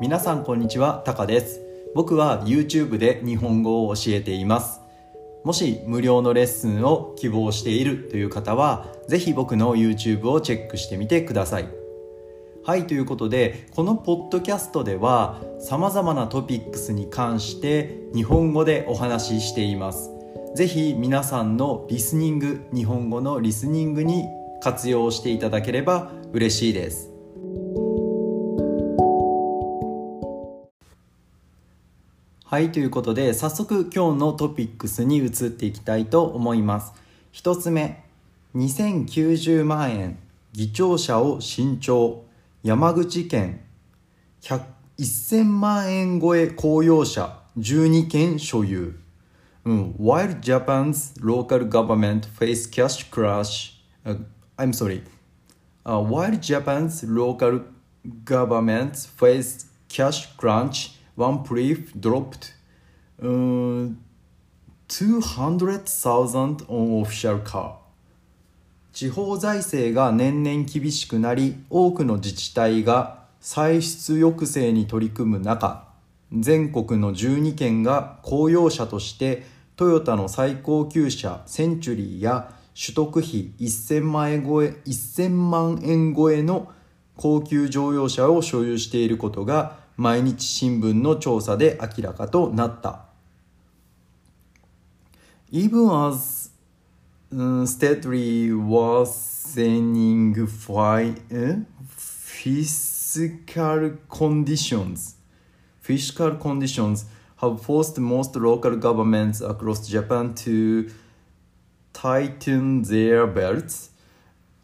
皆さんこんにちはタカです。僕は YouTube で日本語を教えています。もし無料のレッスンを希望しているという方はぜひ僕の YouTube をチェックしてみてください。はいということでこのポッドキャストではさまざまなトピックスに関して日本語でお話ししています。ぜひ皆さんのリスニング日本語のリスニングに活用していただければ嬉しいです。はいということで早速今日のトピックスに移っていきたいと思います一つ目2090万円議長者を新調山口県1000万円超え公用車12件所有、うん、While Japan's local government face cash crash、uh, I'm sorry、uh, While Japan's local government face cash crunch one brief dropped uh, 200,000 on official car. 地方財政が年々厳しくなり多くの自治体が歳出抑制に取り組む中全国の12県が公用車としてトヨタの最高級車センチュリーや取得費1000万円超え ,1000 万円超えの高級乗用車を所有していることが毎日新聞の調査で明らかとなった。Even as steadily worsening fiscal conditions, fiscal conditions have forced most local governments across Japan to tighten their belts.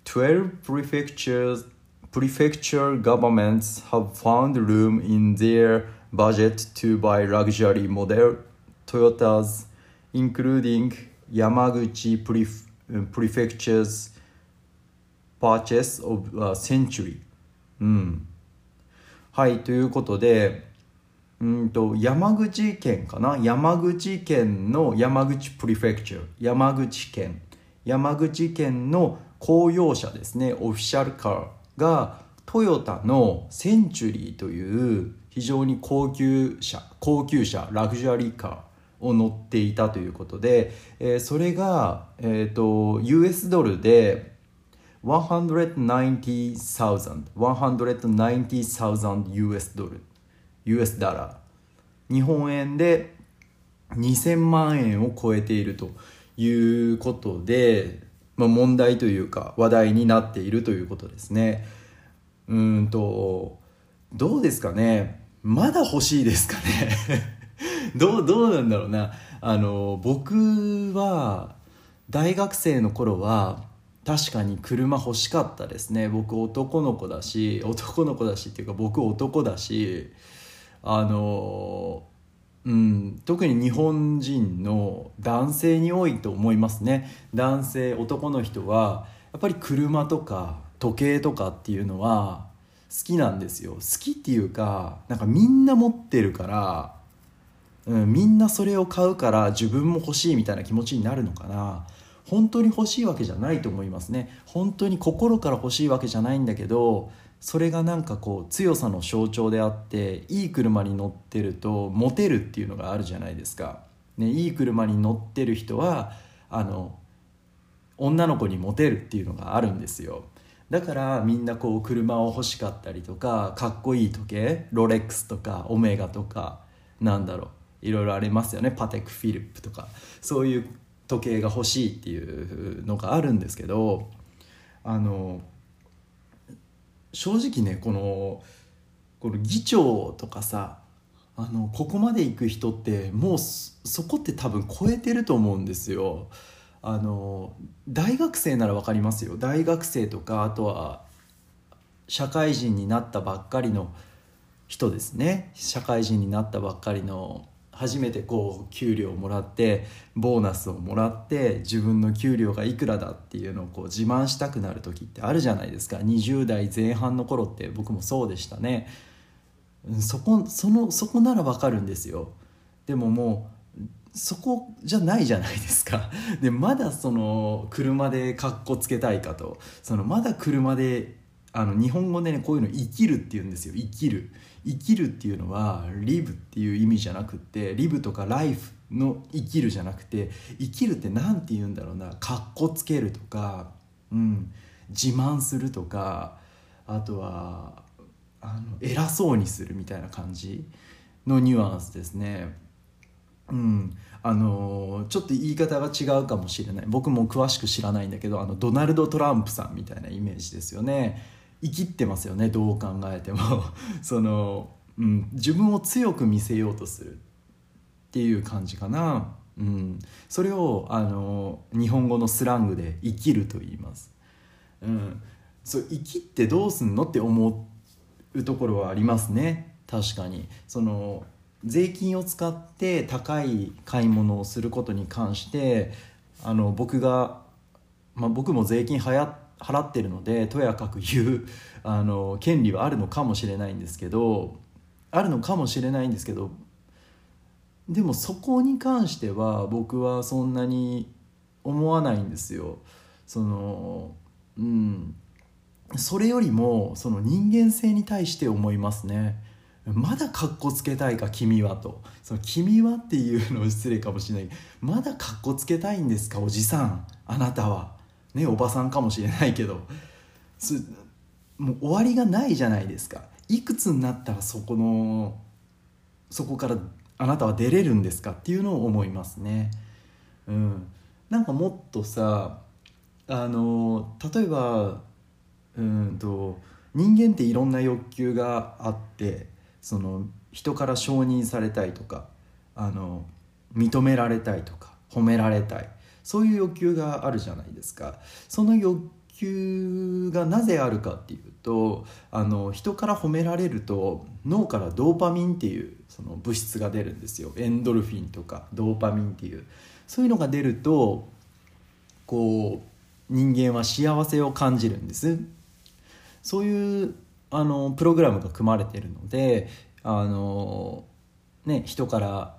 12 prefectures prefecture governments have found room in their budget to buy luxury model Toyotas, including Yamaguchi Pref Prefecture's purchase of a century。うん。はい、ということで、うんと山口県かな山口県の山口プリフェクチャー山口県山口県の公用車ですねオフィシャルカーがトヨタのセンチュリーという非常に高級車高級車ラグジュアリーカーを乗っていたということで、えー、それが、えーと、US ドルで190,000 190,000 US ドル US ダラー日本円で2000万円を超えているということでまあ、問題というか話題になっているということですね。うんとどうですかね？まだ欲しいですかね？どうどうなんだろうな？あの僕は大学生の頃は確かに車欲しかったですね。僕男の子だし男の子だしっていうか僕男だしあのうん、特に日本人の男性に多いと思いますね。男性男の人はやっぱり車とか時計とかっていうのは好きなんですよ。好きっていうかなんかみんな持ってるから、うん、みんなそれを買うから自分も欲しいみたいな気持ちになるのかな。本当に欲しいわけじゃないと思いますね。本当に心から欲しいわけじゃないんだけどそれがなんかこう強さの象徴であっていい車に乗ってるとモテるっていうのがあるじゃないですか。ね、いい車に乗ってる人はあの女の子にモテるっていうのがあるんですよ。だからみんなこう車を欲しかったりとかかっこいい時計ロレックスとかオメガとかなんだろういろいろありますよねパテクフィリップとかそういう時計が欲しいっていうのがあるんですけどあの正直ねこのこの議長とかさあのここまで行く人ってもうそこって多分超えてると思うんですよ。あの大学生なら分かりますよ大学生とかあとは社会人になったばっかりの人ですね社会人になったばっかりの初めてこう給料をもらってボーナスをもらって自分の給料がいくらだっていうのをこう自慢したくなる時ってあるじゃないですか。20代前半の頃って僕もそうでしたね。そこそのそこならわかるんですよ。でももうそこじゃないじゃないですか。でまだその車でかっこつけたいかと。そのまだ車であの日本語でねこういうの「生きる」って言うんですよ。生きる。生きるっていうのは「リブ」っていう意味じゃなくって「リブ」とか「ライフ」の「生きる」じゃなくて生きるって何て言うんだろうな。かっこつけるとか、うん、自慢するとかあとはあの偉そうにするみたいな感じのニュアンスですね。うん、あのちょっと言い方が違うかもしれない。僕も詳しく知らないんだけどあのドナルド・トランプさんみたいなイメージですよね。生きってますよねどう考えても。その、うん、自分を強く見せようとするっていう感じかな、うん、それをあの日本語のスラングで「生きる」と言います、うん、そう生きってどうすんのって思うところはありますね。確かに。その税金を使って高い買い物をすることに関してあの僕が、まあ、僕も税金はや払ってるのでとやかく言う あの権利はあるのかもしれないんですけどあるのかもしれないんですけどでもそこに関しては僕はそんなに思わないんですよ。そのうん。それよりもその人間性に対して思いますね。まだかっこつけたいか君はと。その君はっていうの失礼かもしれない。まだかっこつけたいんですかおじさん。あなたは。ねおばさんかもしれないけどもう終わりがないじゃないですか。いくつになったらそこのそこからあなたは出れるんですかっていうのを思いますね。うん。なんかもっとさあの例えばうんと人間っていろんな欲求があってその人から承認されたいとかあの認められたいとか褒められたい。そういう欲求があるじゃないですか。その欲求がなぜあるかっていうとあの人から褒められると脳からドーパミンっていうその物質が出るんですよ。エンドルフィンとかドーパミンっていう。そういうのが出るとこう人間は幸せを感じるんです。そういうあのプログラムが組まれてるのであの、ね、人から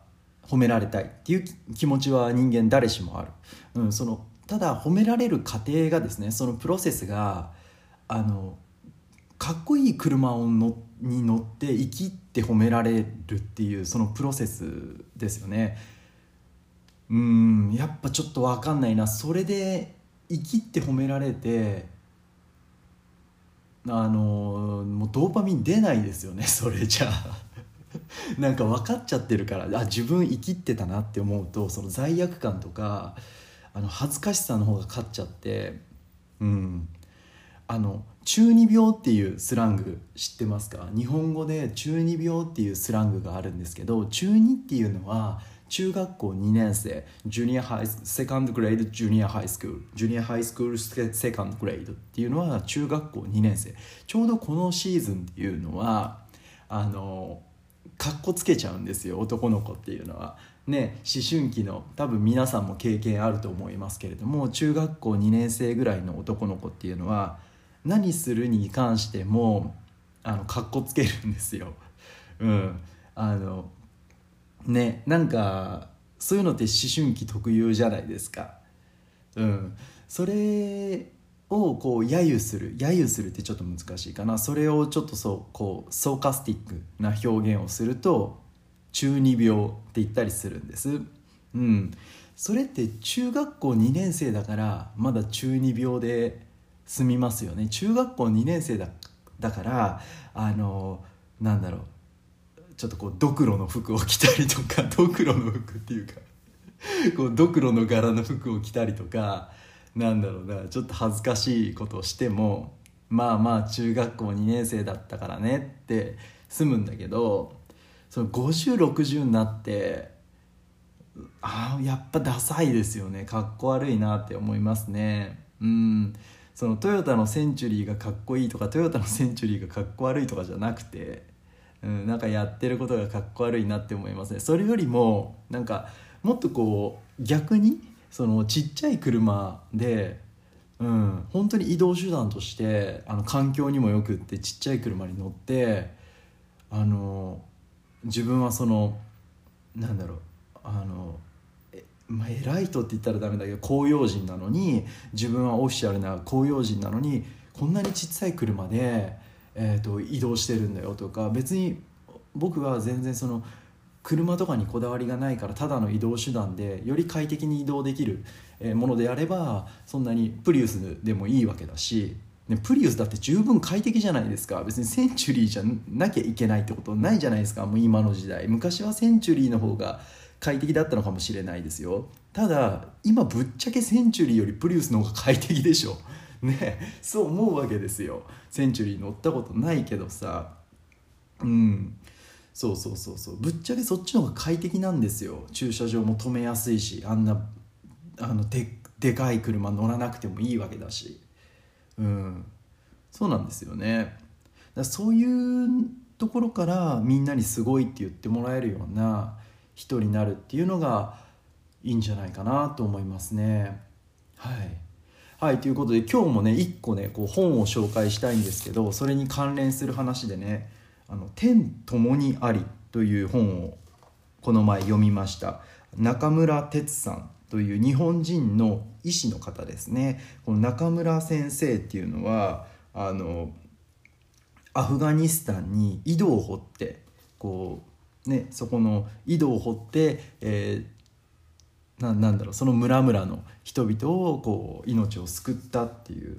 褒められたいっていう気持ちは人間誰しもある、うん、そのただ褒められる過程がですねそのプロセスがあのかっこいい車をのに乗って生きって褒められるっていうそのプロセスですよね。うんやっぱちょっと分かんないな。それで生きって褒められてあのもうドーパミン出ないですよねそれじゃあ。なんか分かっちゃってるからあ自分生きってたなって思うとその罪悪感とかあの恥ずかしさの方が勝っちゃってうん。あの中二病っていうスラング知ってますか？日本語で中二病っていうスラングがあるんですけど中二っていうのは中学校2年生 junior high second grade junior high school junior high school second grade っていうのは中学校2年生。ちょうどこのシーズンっていうのはあのかっこつけちゃうんですよ男の子っていうのは。ね、思春期の多分皆さんも経験あると思いますけれども中学校2年生ぐらいの男の子っていうのは何するに関してもあのかっこつけるんですよ。うん、あのねなんかそういうのって思春期特有じゃないですか。うん、それをこう揶揄する揶揄するってちょっと難しいかな。それをちょっとそうこうソーカスティックな表現をすると中二病って言ったりするんです。うん、それって中学校2年生だからまだ中二病で済みますよね。中学校2年生だだからあのなんだろう。ちょっとこうドクロの服を着たりとかドクロの服っていうかこうドクロの柄の服を着たりとかなんだろうなちょっと恥ずかしいことをしてもまあまあ中学校2年生だったからねって済むんだけどその5060になってあやっぱダサいですよね。かっこ悪いなって思いますね。うん。そのトヨタのセンチュリーがかっこいいとかトヨタのセンチュリーがかっこ悪いとかじゃなくてうん、なんかやってることがかっこ悪いなって思いますね。それよりもなんかもっとこう逆にそのちっちゃい車で、うん、本当に移動手段としてあの環境にもよくってちっちゃい車に乗ってあの自分はそのなんだろうあのまあ、偉い人って言ったらダメだけど公用人なのに自分はオフィシャルな公用人なのにこんなにちっちゃい車で、えーと、移動してるんだよとか別に僕は全然その車とかにこだわりがないからただの移動手段でより快適に移動できるものであればそんなにプリウスでもいいわけだし、ね、プリウスだって十分快適じゃないですか。別にセンチュリーじゃなきゃいけないってことないじゃないですか。もう今の時代。昔はセンチュリーの方が快適だったのかもしれないですよ。ただ今ぶっちゃけセンチュリーよりプリウスの方が快適でしょ。ね。そう思うわけですよ。センチュリー乗ったことないけどさ。うん。そうそうそうそう。ぶっちゃけそっちの方が快適なんですよ。駐車場も止めやすいしあんなあのででかい車乗らなくてもいいわけだし。うん。そうなんですよね。だそういうところからみんなにすごいって言ってもらえるような人になるっていうのがいいんじゃないかなと思いますね。はい。はいということで今日もね一個ねこう本を紹介したいんですけどそれに関連する話でねあの天ともにありという本をこの前読みました。中村哲さんという日本人の医師の方ですね。この中村先生っていうのはあのアフガニスタンに井戸を掘ってこうねそこの井戸を掘って、えー、ななんだろうその村々の人々をこう命を救ったっていう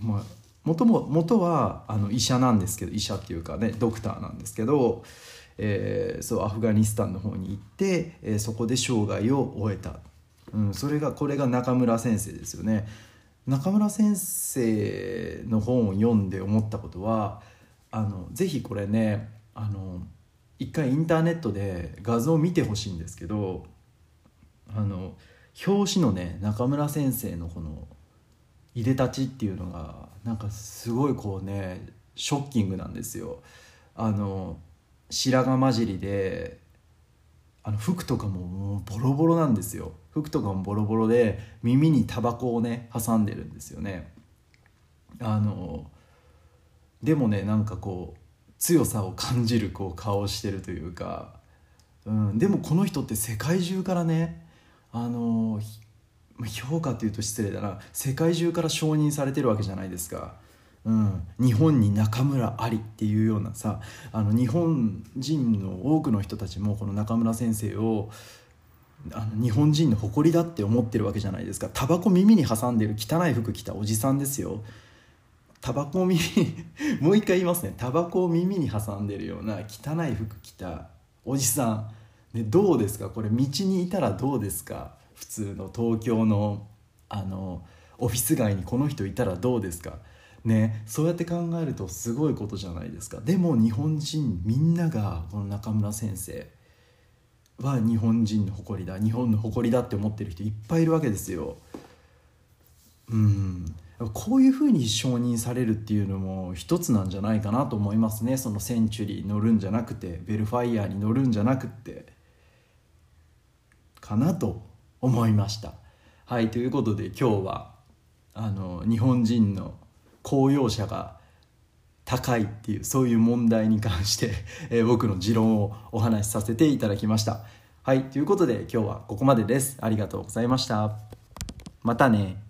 まあもとも元はあの医者なんですけど医者っていうかねドクターなんですけど、えー、そうアフガニスタンの方に行って、えー、そこで生涯を終えた、うん、それがこれが中村先生ですよね。中村先生の本を読んで思ったことはあのぜひこれねあの一回インターネットで画像を見てほしいんですけどあの表紙のね中村先生のこのいでたちっていうのがなんかすごいこうねショッキングなんですよ。あの白髪混じりであの服とかももうボロボロなんですよ。服とかもボロボロで耳にタバコをね挟んでるんですよね。あのでもねなんかこう強さを感じるこう顔をしてるというか、うん、でもこの人って世界中からねあの評価っていうと失礼だな。世界中から承認されてるわけじゃないですか。うん、日本に中村ありっていうようなさあの日本人の多くの人たちもこの中村先生をあの日本人の誇りだって思ってるわけじゃないですか。タバコ耳に挟んでる汚い服着たおじさんですよ。タバコを耳 もう一回言いますね。タバコを耳に挟んでるような汚い服着たおじさん、ね、どうですか？これ道にいたらどうですか？普通の東京のあのオフィス街にこの人いたらどうですか？ねそうやって考えるとすごいことじゃないですか。でも日本人みんながこの中村先生は日本人の誇りだ。日本の誇りだって思ってる人いっぱいいるわけですよ。うん。こういうふうに承認されるっていうのも一つなんじゃないかなと思いますね。そのセンチュリー乗るんじゃなくてベルファイアに乗るんじゃなくて。かなと。思いました。はいということで今日はあの日本人の公用車が高いっていうそういう問題に関して、えー、僕の持論をお話しさせていただきました。はいということで今日はここまでです。ありがとうございました。またね。